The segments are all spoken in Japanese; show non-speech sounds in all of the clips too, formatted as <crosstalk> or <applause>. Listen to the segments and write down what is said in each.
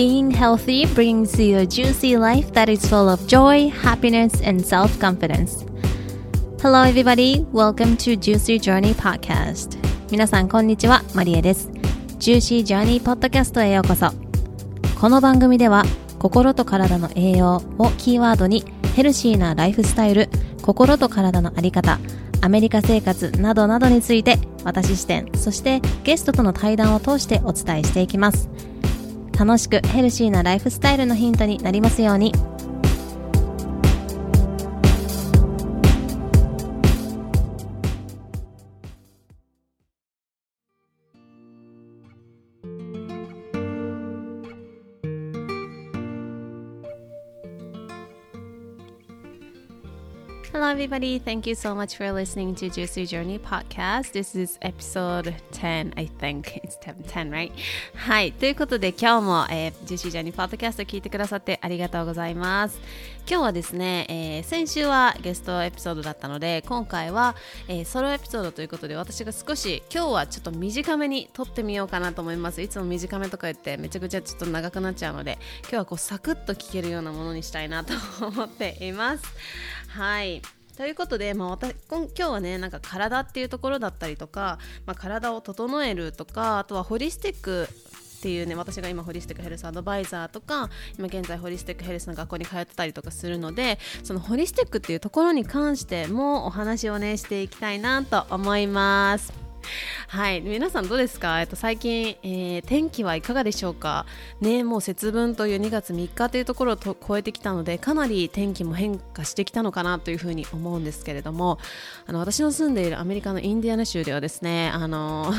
Being healthy brings you a juicy life that is full of joy, happiness, and self confidence. Hello, everybody. Welcome to Juicy Journey Podcast. 皆さん、こんにちは。マリエです。Juicy Journey Podcast へようこそ。この番組では、心と体の栄養をキーワードに、ヘルシーなライフスタイル、心と体のあり方、アメリカ生活などなどについて、私視点、そしてゲストとの対談を通してお伝えしていきます。楽しくヘルシーなライフスタイルのヒントになりますように。Hello, everybody. Thank you so much for listening to Juicy Journey podcast. This is episode 10, I think. It's 10, 10 right? はい。ということで、今日も、えー、Juicy Journey podcast を聞いてくださってありがとうございます。今日はですね、えー、先週はゲストエピソードだったので、今回は、えー、ソロエピソードということで、私が少し、今日はちょっと短めに撮ってみようかなと思います。いつも短めとか言って、めちゃくちゃちょっと長くなっちゃうので、今日はこう、サクッと聞けるようなものにしたいなと思っています。はい。ということで、まあ、私今日はねなんか体っていうところだったりとか、まあ、体を整えるとかあとはホリスティックっていうね私が今ホリスティックヘルスアドバイザーとか今現在ホリスティックヘルスの学校に通ってたりとかするのでそのホリスティックっていうところに関してもお話をねしていきたいなと思います。はい。皆さんどうですか、えっと、最近、えー、天気はいかがでしょうか？ねもう節分という2月3日というところをと超えてきたのでかなり天気も変化してきたのかなというふうに思うんですけれどもあの私の住んでいるアメリカのインディアナ州ではですねあの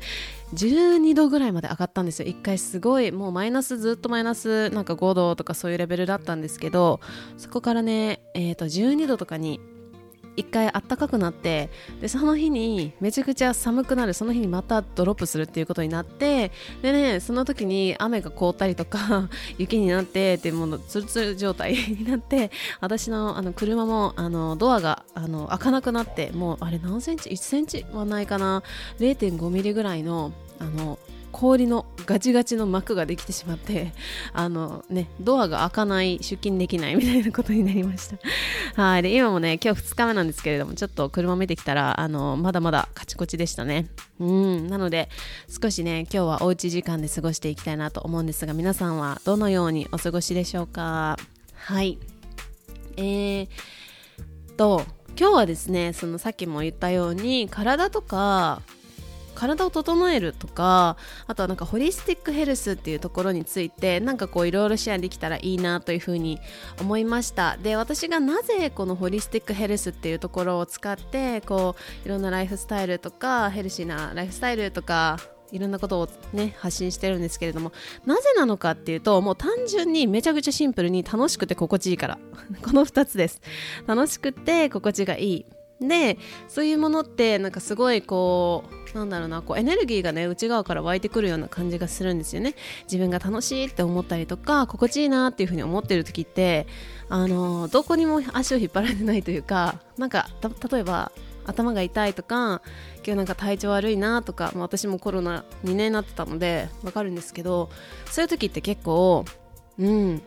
<laughs> 12度ぐらいまで上がったんですよ。1回すごいもうマイナスずっとマイナスなんか5度とかそういうレベルだったんですけどそこからね、えー、と12度とかに一回あったかくなってでその日にめちゃくちゃ寒くなる。その日にまたドロップするっていうことになってでねその時に雨が凍ったりとか <laughs> 雪になってってものツルツル状態になって私のあの車もあのドアがあの開かなくなってもうあれ何センチ？1センチはないかな？0.5ミリぐらいのあの氷のガチガチの膜ができてしまって <laughs> あのねドアが開かない出勤できないみたいなことになりました。<laughs> はい。で今もね今日2日目なんですけれどもちょっと車見てきたらあのまだまだカチコチでしたね。うん。なので少しね今日はおうち時間で過ごしていきたいなと思うんですが皆さんはどのようにお過ごしでしょうか？はい。えー、と今日はですねそのさっきも言ったように体とか体を整えるとかあとはなんかホリスティックヘルスっていうところについてなんかこういろいろシェアできたらいいなというふうに思いました。で私がなぜこのホリスティックヘルスっていうところを使ってこういろんなライフスタイルとかヘルシーなライフスタイルとかいろんなことをね発信してるんですけれどもなぜなのかっていうともう単純にめちゃくちゃシンプルに楽しくて心地いいから。<laughs> この2つです。楽しくて心地がいい。でそういうものってなんかすごいこうなんだろうなこうエネルギーがね内側から湧いてくるような感じがするんですよね。自分が楽しいって思ったりとか心地いいなっていうふうに思ってる時ってあのどこにも足を引っ張られてないというかなんか例えば頭が痛いとか今日なんか体調悪いなとか、私もコロナ2年になってたのでわかるんですけどそういう時って結構うん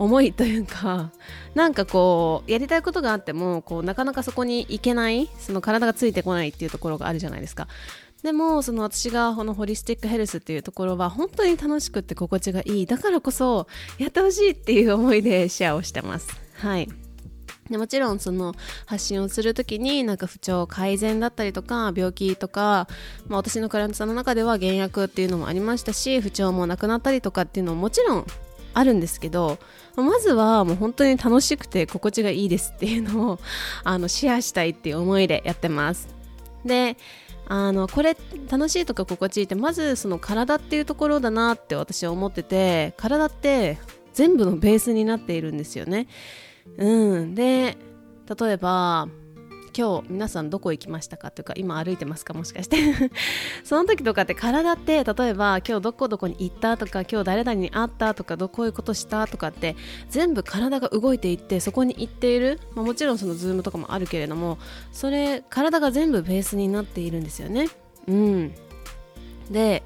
重いというかなんかこうやりたいことがあってもこうなかなかそこに行けないその体がついてこないっていうところがあるじゃないですか。でもその私がこのホリスティックヘルスっていうところは本当に楽しくて心地がいい。だからこそやってほしいっていう思いでシェアをしてます。はい。でもちろんその発信をする時になんか不調改善だったりとか病気とか、まあ、私のクライアントさんの中では減薬っていうのもありましたし不調もなくなったりとかっていうのももちろんあるんですけどまずはもう本当に楽しくて心地がいいですっていうのを <laughs> あのシェアしたいっていう思いでやってます。であのこれ楽しいとか心地いいってまずその体っていうところだなって私は思ってて体って全部のベースになっているんですよね。うん。で例えば今日皆さんどこ行きましたかというか今歩いてますか？もしかして。<laughs> その時とかって体って例えば今日どこどこに行ったとか今日誰々に会ったとかどこういうことしたとかって全部体が動いていってそこに行っている、まあ、もちろんそのズームとかもあるけれどもそれ体が全部ベースになっているんですよね。うん。で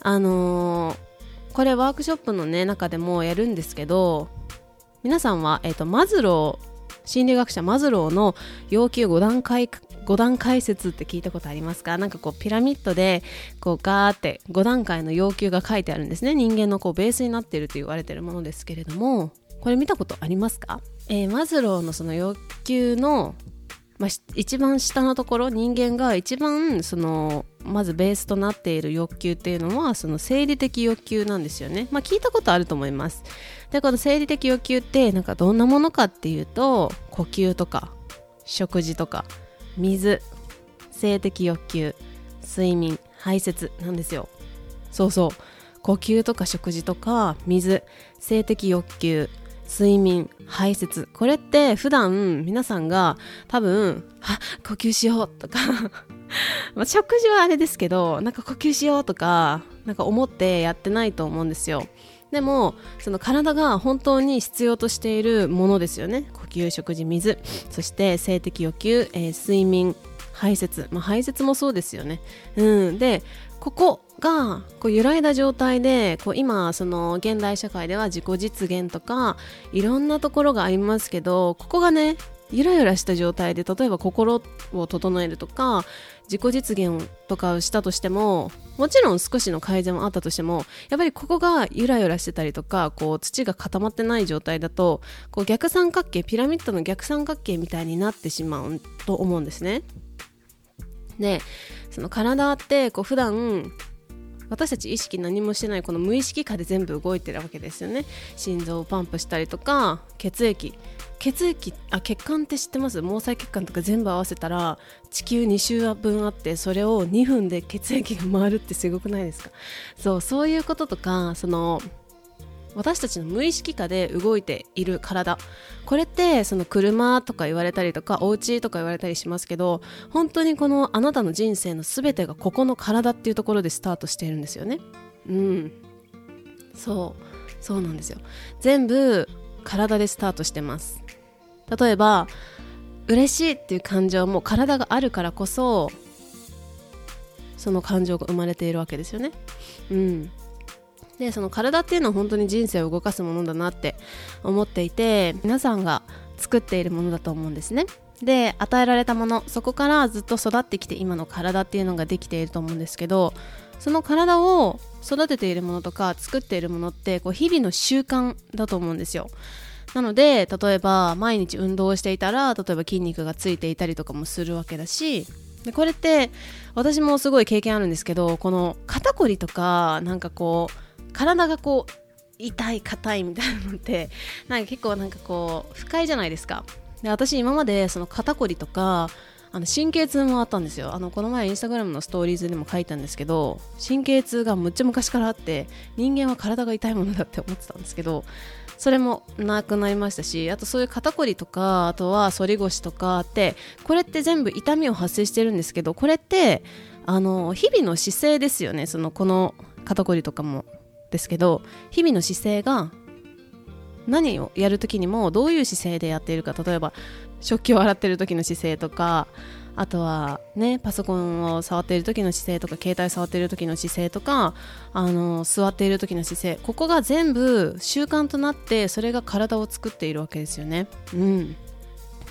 あのーこれワークショップのね中でもやるんですけど皆さんは、えーと、マズロー心理学者マズローの要求5段階5段階説って聞いたことありますか？なんかこうピラミッドでこうガーって5段階の要求が書いてあるんですね人間のこうベースになっていると言われているものですけれどもこれ見たことありますか、えー、マズローのその要求のまあ、一番下のところ人間が一番そのまずベースとなっている欲求っていうのはその生理的欲求なんですよね。まあ、聞いたことあると思います。でこの生理的欲求ってなんかどんなものかっていうと呼吸とか食事とか水性的欲求睡眠排泄なんですよ。そうそう。呼吸とか食事とか水性的欲求睡眠排泄。これって普段皆さんが多分あ呼吸しようとか <laughs> ま食事はあれですけどなんか呼吸しようとかなんか思ってやってないと思うんですよ。でもその体が本当に必要としているものですよね。呼吸食事水。そして性的欲求、えー、睡眠排泄、まあ、排泄もそうですよね。うん。でここがこう揺らいだ状態でこう今その現代社会では自己実現とかいろんなところがありますけどここがねゆらゆらした状態で例えば心を整えるとか自己実現とかをしたとしてももちろん少しの改善はあったとしてもやっぱりここがゆらゆらしてたりとかこう土が固まってない状態だとこう逆三角形ピラミッドの逆三角形みたいになってしまうと思うんですね。でその体ってこう普段私たち意識何もしてないこの無意識下で全部動いてるわけですよね。心臓をパンプしたりとか血液。血液あ血管って知ってます？毛細血管とか全部合わせたら地球2周分あってそれを2分で血液が回るってすごくないですか？そうそういうこととかその私たちの無意識下で動いている体。これってその車とか言われたりとかお家とか言われたりしますけど本当にこのあなたの人生の全てがここの体っていうところでスタートしているんですよね。うん。そう。そうなんですよ。全部体でスタートしてます。例えば嬉しいっていう感情も体があるからこそその感情が生まれているわけですよね。うん。でその体っていうのは本当に人生を動かすものだなって思っていて皆さんが作っているものだと思うんですね。で与えられたものそこからずっと育ってきて今の体っていうのができていると思うんですけどその体を育てているものとか作っているものってこう日々の習慣だと思うんですよ。なので例えば毎日運動していたら例えば筋肉がついていたりとかもするわけだしでこれって私もすごい経験あるんですけどこの肩こりとかなんかこう体がこう痛い硬いみたいなのって <laughs> なんか結構なんかこう不快じゃないですか。で私今までその肩こりとかあの神経痛もあったんですよ。あのこの前インスタグラムのストーリーズでも書いたんですけど神経痛がむっちゃ昔からあって人間は体が痛いものだって思ってたんですけどそれもなくなりましたしあとそういう肩こりとかあとは反り腰とかってこれって全部痛みを発生してるんですけどこれってあの日々の姿勢ですよね。そのこの肩こりとかも。ですけど日々の姿勢が何をやる時にもどういう姿勢でやっているか例えば食器を洗ってる時の姿勢とかあとはねパソコンを触っている時の姿勢とか携帯触っている時の姿勢とかあの座っている時の姿勢ここが全部習慣となってそれが体を作っているわけですよね。うん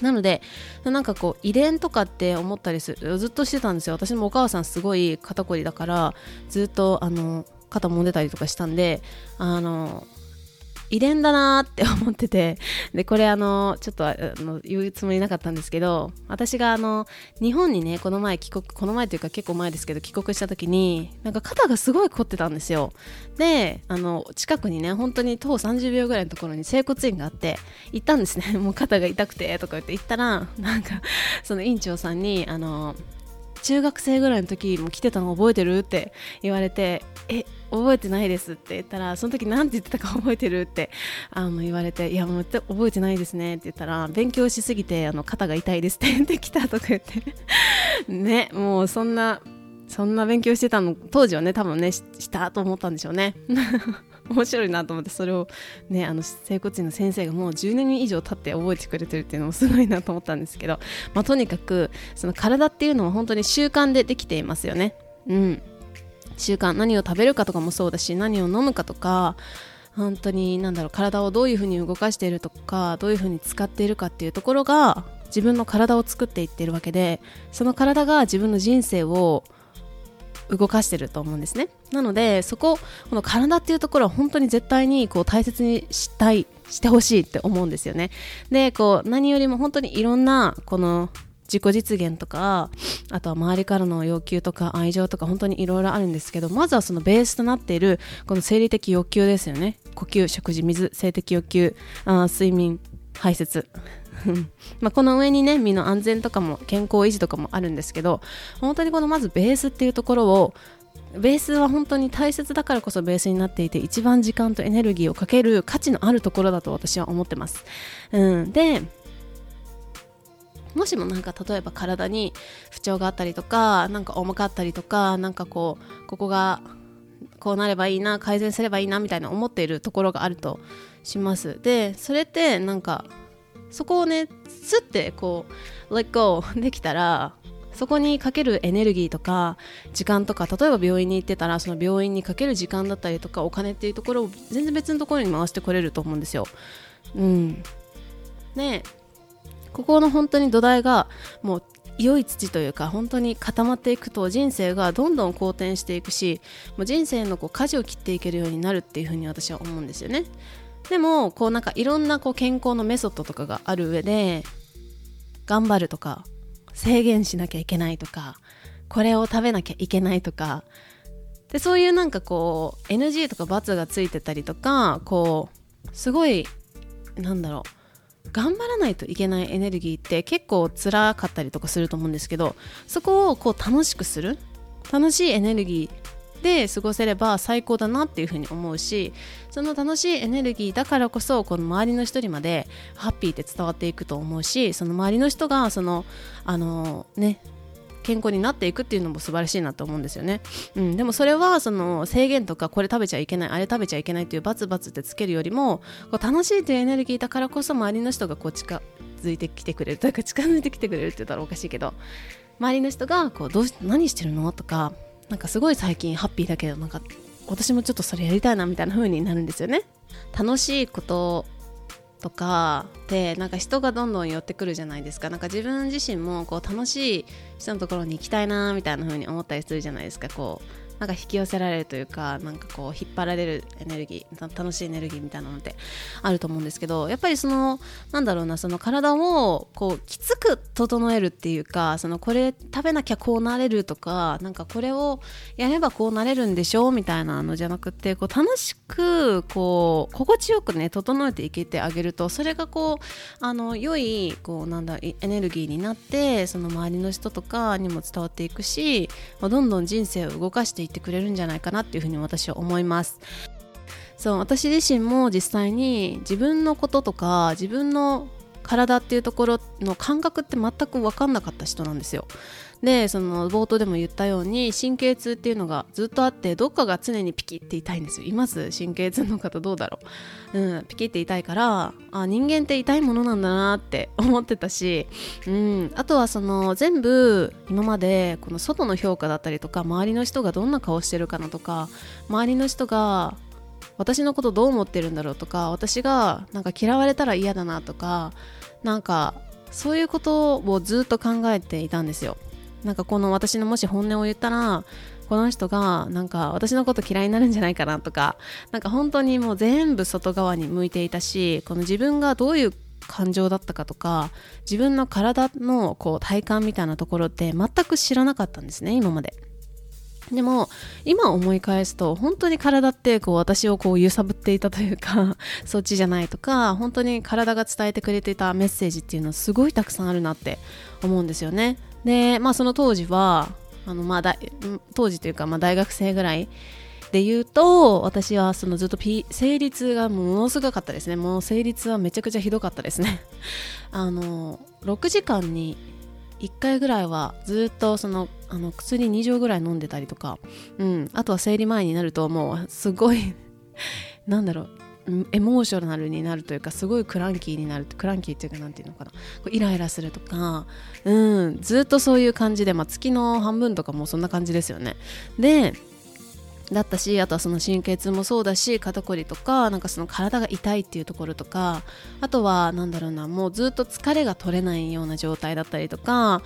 なのでなんかこう遺伝とかって思ったりするずっとしてたんですよ私もお母さんすごい肩こりだからずっとあの肩揉んでたりとかしたんであの遺伝だなって思っててでこれあのちょっとあの言うつもりなかったんですけど私があの日本にねこの前帰国この前というか結構前ですけど帰国した時になんか肩がすごい凝ってたんですよ。であの近くにね本当に徒歩30秒ぐらいのところに整骨院があって行ったんですね。<laughs> もう肩が痛くてとか言って行ったらなんかその院長さんにあの中学生ぐらいの時も来てたの覚えてるって言われてえ覚えてないですって言ったらその時何て言ってたか覚えてる？ってあの言われていやもう覚えてないですねって言ったら勉強しすぎてあの肩が痛いですって言ってきたとか言って。<laughs> ねもうそんなそんな勉強してたの当時はね多分ねしたと思ったんでしょうね。<laughs> 面白いなと思ってそれをねあの整骨院の先生がもう10年以上経って覚えてくれてるっていうのもすごいなと思ったんですけど、まあ、とにかくその体っていうのは本当に習慣でできていますよね。うん。習慣何を食べるかとかもそうだし何を飲むかとか本当に何だろう体をどういうふうに動かしているとかどういうふうに使っているかっていうところが自分の体を作っていってるわけでその体が自分の人生を動かしてると思うんですね。なのでそここの体っていうところは本当に絶対にこう大切にしたいしてほしいって思うんですよね。でこう何よりも本当にいろんなこの自己実現とかあとは周りからの要求とか愛情とか本当にいろいろあるんですけどまずはそのベースとなっているこの生理的欲求ですよね。呼吸食事水性的欲求あ睡眠排泄。<laughs> まあこの上にね身の安全とかも健康維持とかもあるんですけど本当にこのまずベースっていうところをベースは本当に大切だからこそベースになっていて一番時間とエネルギーをかける価値のあるところだと私は思ってます。うん、でもしもなんか例えば体に不調があったりとかなんか重かったりとかなんかこうここがこうなればいいな改善すればいいなみたいな思っているところがあるとしますでそれってなんかそこをねスッてこう let go できたらそこにかけるエネルギーとか時間とか例えば病院に行ってたらその病院にかける時間だったりとかお金っていうところを全然別のところに回してこれると思うんですよ。うん、ねここの本当に土台がもう良い土というか本当に固まっていくと人生がどんどん好転していくしもう人生のこう舵を切っていけるようになるっていうふうに私は思うんですよね。でもこうなんかいろんなこう健康のメソッドとかがある上で頑張るとか制限しなきゃいけないとかこれを食べなきゃいけないとかでそういうなんかこう NG とか×がついてたりとかこうすごいなんだろう頑張らないといけないエネルギーって結構辛かったりとかすると思うんですけどそこをこう楽しくする楽しいエネルギーで過ごせれば最高だなっていうふうに思うしその楽しいエネルギーだからこそこの周りの人にまでハッピーって伝わっていくと思うしその周りの人がそのあのね健康になっていくっていうのも素晴らしいなと思うんですよね、うん、でもそれはその制限とかこれ食べちゃいけないあれ食べちゃいけないっていうバツバツってつけるよりもこう楽しいというエネルギーだからこそ周りの人がこう近づいてきてくれるというか近づいてきてくれるって言ったらおかしいけど周りの人がこうどうし何してるのとかなんかすごい最近ハッピーだけどなんか私もちょっとそれやりたいなみたいな風になるんですよね。楽しいこととかでなんか人がどんどん寄ってくるじゃないですか。なんか自分自身もこう楽しい人のところに行きたいなみたいな風に思ったりするじゃないですか。こうなんか引き寄せられるというかなんかこう引っ張られるエネルギー楽しいエネルギーみたいなのってあると思うんですけどやっぱりそのなんだろうなその体をこうきつく整えるっていうかそのこれ食べなきゃこうなれるとかなんかこれをやればこうなれるんでしょうみたいなのじゃなくてこう楽しくこう心地よくね整えていけてあげるとそれがこうあの良いこうなんだエネルギーになってその周りの人とかにも伝わっていくしどんどん人生を動かしていっててくれるんじゃないかなっていうふうに私は思います。そう私自身も実際に自分のこととか自分の体っていうところの感覚って全く分かんなかった人なんですよ。でその冒頭でも言ったように神経痛っていうのがずっとあってどっかが常にピキって痛いんですよ。います？神経痛の方どうだろう、うん、ピキって痛いからあ人間って痛いものなんだなって <laughs> 思ってたし、うん、あとはその全部今までこの外の評価だったりとか周りの人がどんな顔してるかなとか周りの人が私のことどう思ってるんだろうとか私がなんか嫌われたら嫌だなとかなんかそういうことをずっと考えていたんですよ。なんかこの私のもし本音を言ったらこの人がなんか私のこと嫌いになるんじゃないかなとかなんか本当にもう全部外側に向いていたしこの自分がどういう感情だったかとか自分の体のこう体感みたいなところって全く知らなかったんですね今まで。でも今思い返すと本当に体ってこう私をこう揺さぶっていたというか <laughs> そっちじゃないとか本当に体が伝えてくれていたメッセージっていうのはすごいたくさんあるなって思うんですよね。で、まあ、その当時はあの、まあ、当時というか、まあ、大学生ぐらいで言うと私はそのずっと、P、生理痛がものすごかったですね。もう生理痛はめちゃくちゃひどかったですね。<laughs> あの6時間に1回ぐらいはずっとそのあの薬2錠ぐらい飲んでたりとか、うん、あとは生理前になるともうすごい <laughs> なんだろう。エモーショナルになるというかすごいクランキーになるクランキーっていうかなんていうのかな。イライラするとか、うん、ずっとそういう感じで、まあ、月の半分とかもそんな感じですよね。でだったしあとはその神経痛もそうだし肩こりとかなんかその体が痛いっていうところとかあとはなんだろうなもうずっと疲れが取れないような状態だったりとか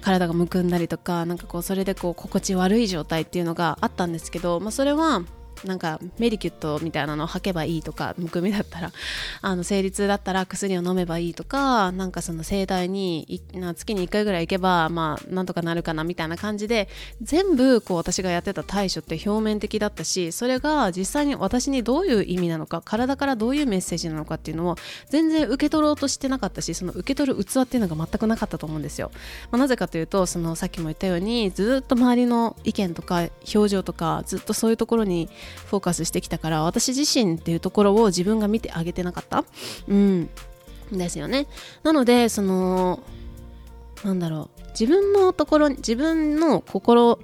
体がむくんだりとかなんかこうそれでこう心地悪い状態っていうのがあったんですけど、まあ、それはなんかメディキュットみたいなのを吐けばいいとかむくみだったら <laughs> あの生理痛だったら薬を飲めばいいとかなんかその整体にな月に1回ぐらい行けばまあなんとかなるかなみたいな感じで全部こう私がやってた対処って表面的だったしそれが実際に私にどういう意味なのか体からどういうメッセージなのかっていうのを全然受け取ろうとしてなかったしその受け取る器っていうのが全くなかったと思うんですよ、まあ、なぜかというとそのさっきも言ったようにずっと周りの意見とか表情とかずっとそういうところにフォーカスしてきたから私自身っていうところを自分が見てあげてなかった？うん。ですよね。なのでそのなんだろう。自分のところ自分の心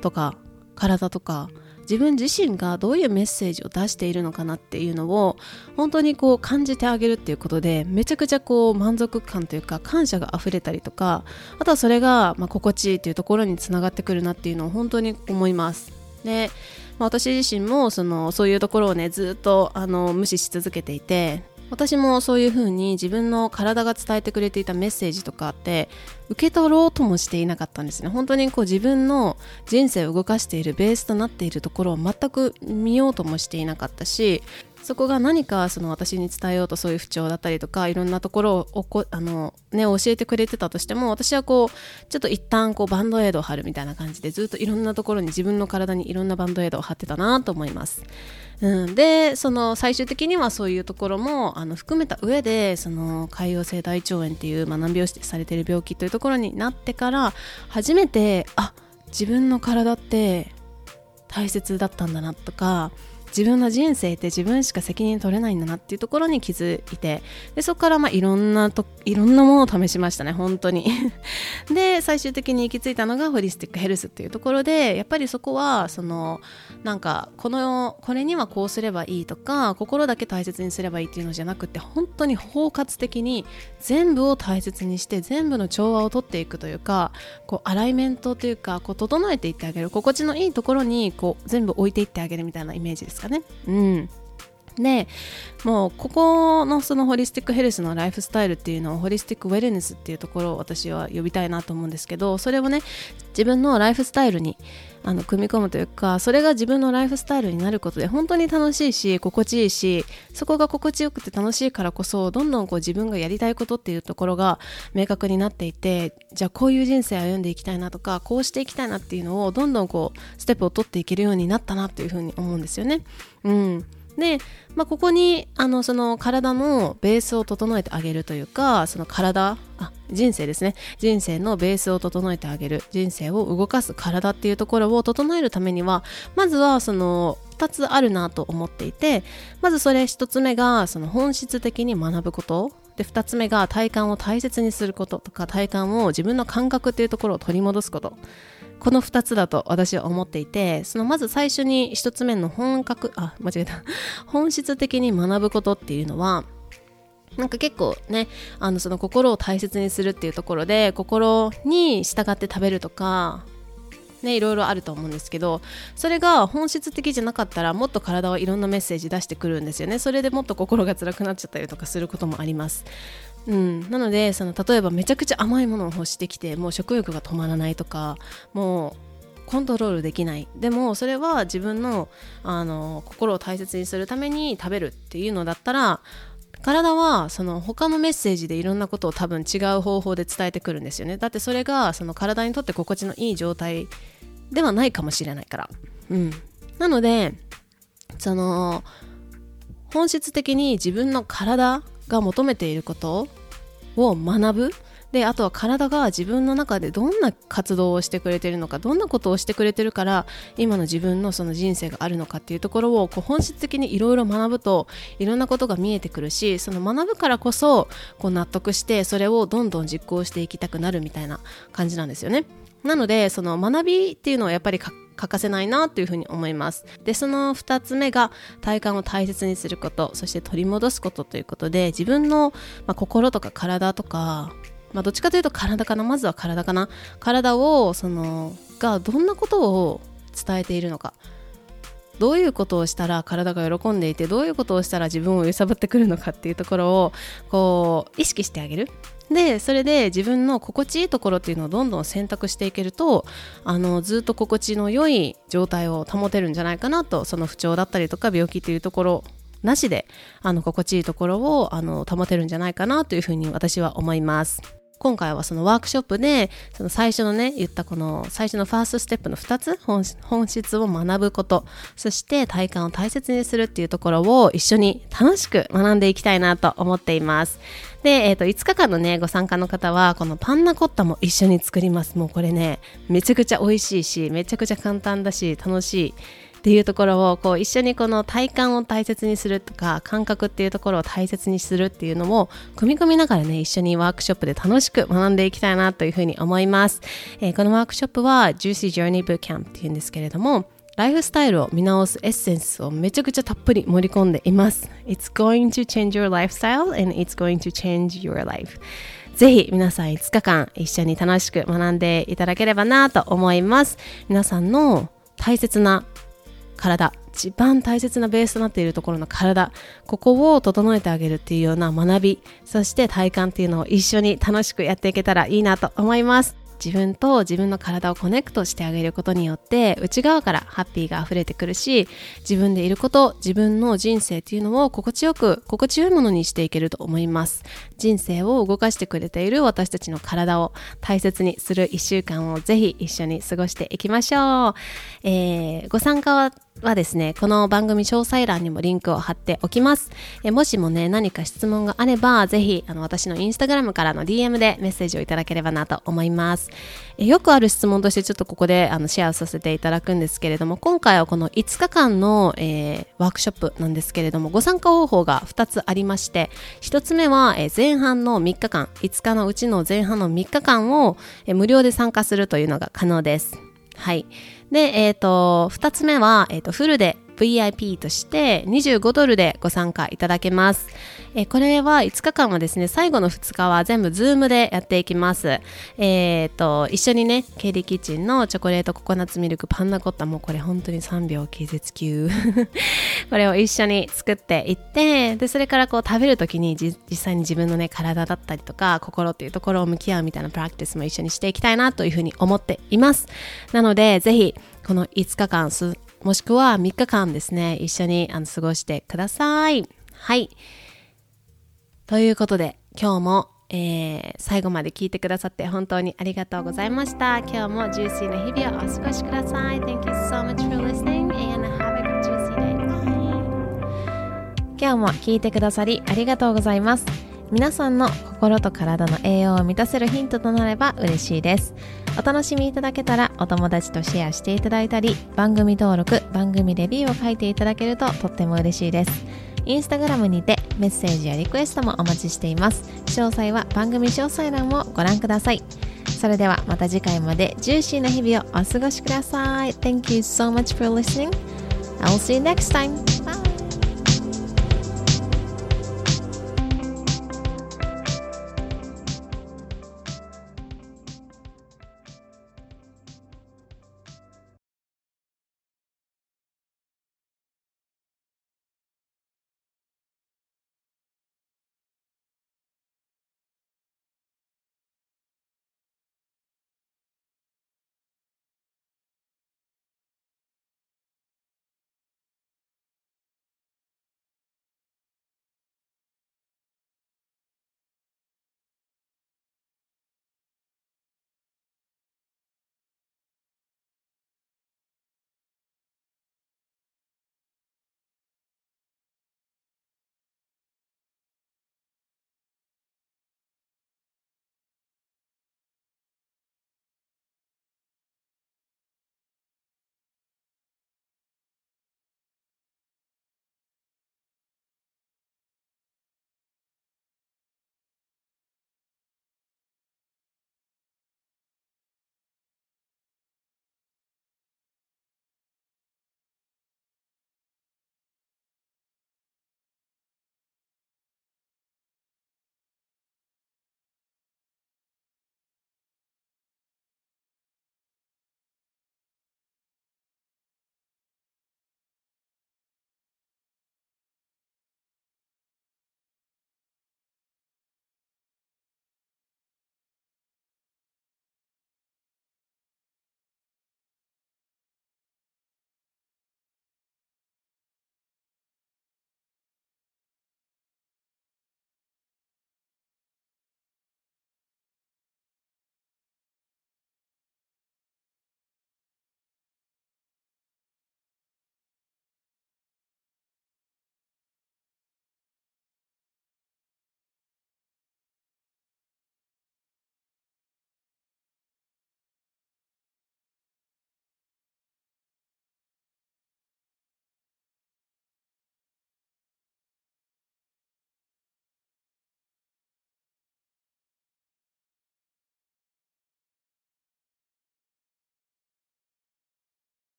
とか体とか自分自身がどういうメッセージを出しているのかなっていうのを本当にこう感じてあげるっていうことでめちゃくちゃこう満足感というか感謝が溢れたりとかあとはそれがま心地いいっていうところにつながってくるなっていうのを本当に思います。でまあ、私自身もそのそういうところをねずっとあの無視し続けていて私もそういうふうに自分の体が伝えてくれていたメッセージとかって受け取ろうともしていなかったんですね。本当にこう自分の人生を動かしているベースとなっているところを全く見ようともしていなかったしそこが何かその私に伝えようとそういう不調だったりとかいろんなところをこあの、ね、教えてくれてたとしても私はこうちょっと一旦こうバンドエイドを貼るみたいな感じでずっといろんなところに自分の体にいろんなバンドエイドを貼ってたなと思います。うん、でその最終的にはそういうところもあの含めた上でその潰瘍性大腸炎っていう、まあ、難病指定されてる病気というところになってから初めてあ自分の体って大切だったんだなとか自分の人生って自分しか責任取れないんだなっていうところに気づいてでそこからまあいろんなといろんなものを試しましたね本当に。<laughs> で最終的に行き着いたのがホリスティックヘルスっていうところでやっぱりそこはそのなんかこのこれにはこうすればいいとか心だけ大切にすればいいっていうのじゃなくて本当に包括的に全部を大切にして全部の調和をとっていくというかこうアライメントというかこう整えていってあげる心地のいいところにこう全部置いていってあげるみたいなイメージですかね。うんでもうここのそのホリスティックヘルスのライフスタイルっていうのをホリスティックウェルネスっていうところを私は呼びたいなと思うんですけどそれをね自分のライフスタイルにあの組み込むというかそれが自分のライフスタイルになることで本当に楽しいし心地いいしそこが心地よくて楽しいからこそどんどんこう自分がやりたいことっていうところが明確になっていてじゃあこういう人生歩んでいきたいなとかこうしていきたいなっていうのをどんどんこうステップを取っていけるようになったなっていうふうに思うんですよね。うんで、まあ、ここにあのその体のベースを整えてあげるというかその体あ人生ですね。人生のベースを整えてあげる。人生を動かす体っていうところを整えるためにはまずはその2つあるなと思っていてまずそれ1つ目がその本質的に学ぶこと。で2つ目が体感を大切にすることとか体感を自分の感覚っていうところを取り戻すこと。この2つだと私は思っていてそのまず最初に1つ目の本格あ間違えた。<laughs> 本質的に学ぶことっていうのはなんか結構ねあのその心を大切にするっていうところで心に従って食べるとかね、いろいろあると思うんですけどそれが本質的じゃなかったらもっと体はいろんなメッセージ出してくるんですよね。それでもっと心が辛くなっちゃったりとかすることもあります。うん、なのでその例えばめちゃくちゃ甘いものを欲してきてもう食欲が止まらないとかもうコントロールできない。でもそれは自分のあの心を大切にするために食べるっていうのだったら体はその他のメッセージでいろんなことを多分違う方法で伝えてくるんですよね。だってそれがその体にとって心地のいい状態ではないかもしれないから、うん、なのでその本質的に自分の体が求めていることを学ぶであとは体が自分の中でどんな活動をしてくれてるのかどんなことをしてくれてるから今の自分のその人生があるのかっていうところをこう本質的にいろいろ学ぶといろんなことが見えてくるしその学ぶからこそこう納得してそれをどんどん実行していきたくなるみたいな感じなんですよね。なのでその学びっていうのはやっぱり欠かせないなというふうに思います。で、その2つ目が体感を大切にすること、そして取り戻すことということで、自分の、まあ、心とか体とか、まあ、どっちかというと体かな、まずは体かな？体を、その、がどんなことを伝えているのか。どういうことをしたら体が喜んでいてどういうことをしたら自分を揺さぶってくるのかっていうところをこう意識してあげるでそれで自分の心地いいところっていうのをどんどん選択していけるとあのずっと心地の良い状態を保てるんじゃないかなとその不調だったりとか病気っていうところなしであの心地いいところをあの保てるんじゃないかなというふうに私は思います。今回はそのワークショップでその最初のね言ったこの最初のファーストステップの2つ本質を学ぶことそして体感を大切にするっていうところを一緒に楽しく学んでいきたいなと思っています。で、えー、と5日間のねご参加の方はこのパンナコッタも一緒に作ります。もうこれねめちゃくちゃ美味しいしめちゃくちゃ簡単だし楽しい。っていうところをこう一緒にこの体感を大切にするとか感覚っていうところを大切にするっていうのも組み込みながらね一緒にワークショップで楽しく学んでいきたいなというふうに思います、えー、このワークショップは Juicy Journey Bootcamp っていうんですけれどもライフスタイルを見直すエッセンスをめちゃくちゃたっぷり盛り込んでいます。It's going to change your lifestyle and it's going to change your life. ぜひ皆さん5日間一緒に楽しく学んでいただければなと思います。皆さんの大切な体一番大切なベースとなっているところの体ここを整えてあげるっていうような学びそして体感っていうのを一緒に楽しくやっていけたらいいなと思います。自分と自分の体をコネクトしてあげることによって内側からハッピーが溢れてくるし自分でいること自分の人生っていうのを心地よく心地よいものにしていけると思います。人生を動かしてくれている私たちの体を大切にする1週間をぜひ一緒に過ごしていきましょう、えー、ご参加ははですね、この番組詳細欄にもリンクを貼っておきます。えもしもね、何か質問があれば、ぜひ、あの、私のインスタグラムからの DM でメッセージをいただければなと思います。えよくある質問としてちょっとここであのシェアさせていただくんですけれども、今回はこの5日間の、えー、ワークショップなんですけれども、ご参加方法が2つありまして、1つ目は、え前半の3日間、5日のうちの前半の3日間を、え無料で参加するというのが可能です。はい。で、えっ、ー、と、二つ目は、えっ、ー、と、フルで VIP として25ドルでご参加いただけます。えこれは5日間はですね、最後の2日は全部 Zoom でやっていきます。えー、と、一緒にね、ケリキッチンのチョコレートココナッツミルクパンナコッタもうこれ本当に3秒気絶級。<laughs> これを一緒に作っていって、で、それからこう食べるときに実際に自分のね、体だったりとか心っていうところを向き合うみたいなプラクティスも一緒にしていきたいなというふうに思っています。なので、ぜひ、この5日間もしくは3日間ですね、一緒にあの過ごしてください。はい。ということで、今日も、えー、最後まで聞いてくださって本当にありがとうございました。今日もジューシーな日々をお過ごしください。Thank you so much for listening and have a good juicy day. 今日も聞いてくださりありがとうございます。皆さんの心と体の栄養を満たせるヒントとなれば嬉しいです。お楽しみいただけたらお友達とシェアしていただいたり番組登録番組レビューを書いていただけるととっても嬉しいです。インスタグラムにてメッセージやリクエストもお待ちしています。詳細は番組詳細欄をご覧ください。それではまた次回までジューシーな日々をお過ごしください。Thank you so much for listening. I'll see you next time.